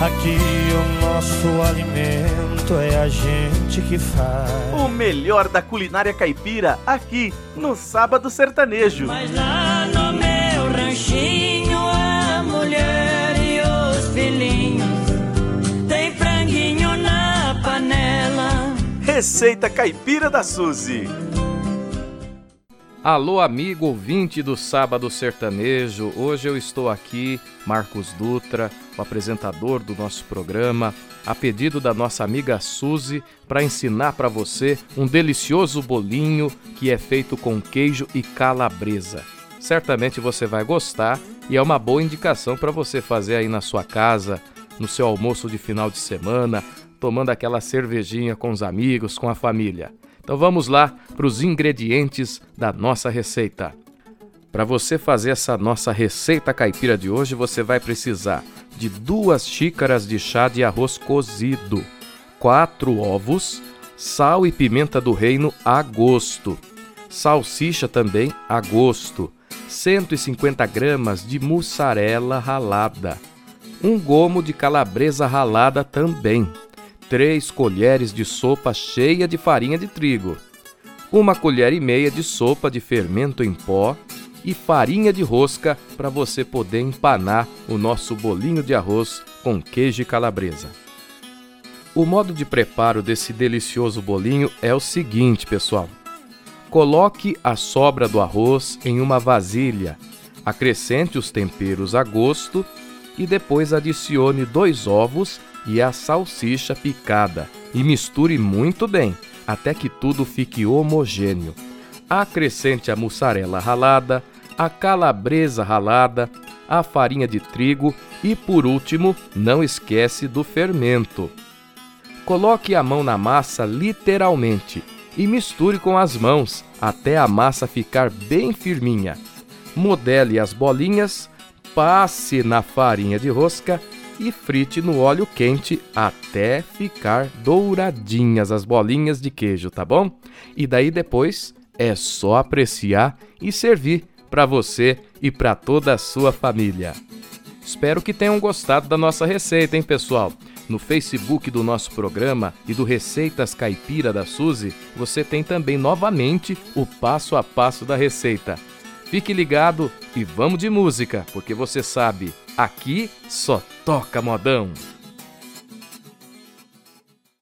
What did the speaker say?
Aqui o nosso alimento é a gente que faz. O melhor da culinária caipira aqui no Sábado Sertanejo. Mas lá no meu ranchinho a mulher e os filhinhos tem franguinho na panela. Receita Caipira da Suzy. Alô, amigo ouvinte do Sábado Sertanejo. Hoje eu estou aqui, Marcos Dutra, o apresentador do nosso programa, a pedido da nossa amiga Suzy, para ensinar para você um delicioso bolinho que é feito com queijo e calabresa. Certamente você vai gostar e é uma boa indicação para você fazer aí na sua casa, no seu almoço de final de semana, tomando aquela cervejinha com os amigos, com a família. Então vamos lá para os ingredientes da nossa receita. Para você fazer essa nossa receita caipira de hoje, você vai precisar de duas xícaras de chá de arroz cozido, quatro ovos, sal e pimenta do reino a gosto, salsicha também a gosto, 150 gramas de mussarela ralada, um gomo de calabresa ralada também 3 colheres de sopa cheia de farinha de trigo, uma colher e meia de sopa de fermento em pó e farinha de rosca para você poder empanar o nosso bolinho de arroz com queijo e calabresa. O modo de preparo desse delicioso bolinho é o seguinte, pessoal. Coloque a sobra do arroz em uma vasilha, acrescente os temperos a gosto e depois adicione dois ovos e a salsicha picada e misture muito bem até que tudo fique homogêneo. Acrescente a mussarela ralada, a calabresa ralada, a farinha de trigo e, por último, não esquece do fermento. Coloque a mão na massa literalmente e misture com as mãos até a massa ficar bem firminha. Modele as bolinhas, passe na farinha de rosca e frite no óleo quente até ficar douradinhas as bolinhas de queijo, tá bom? E daí depois é só apreciar e servir para você e para toda a sua família. Espero que tenham gostado da nossa receita, hein, pessoal? No Facebook do nosso programa e do Receitas Caipira da Suzy, você tem também novamente o passo a passo da receita. Fique ligado e vamos de música, porque você sabe, aqui só toca modão.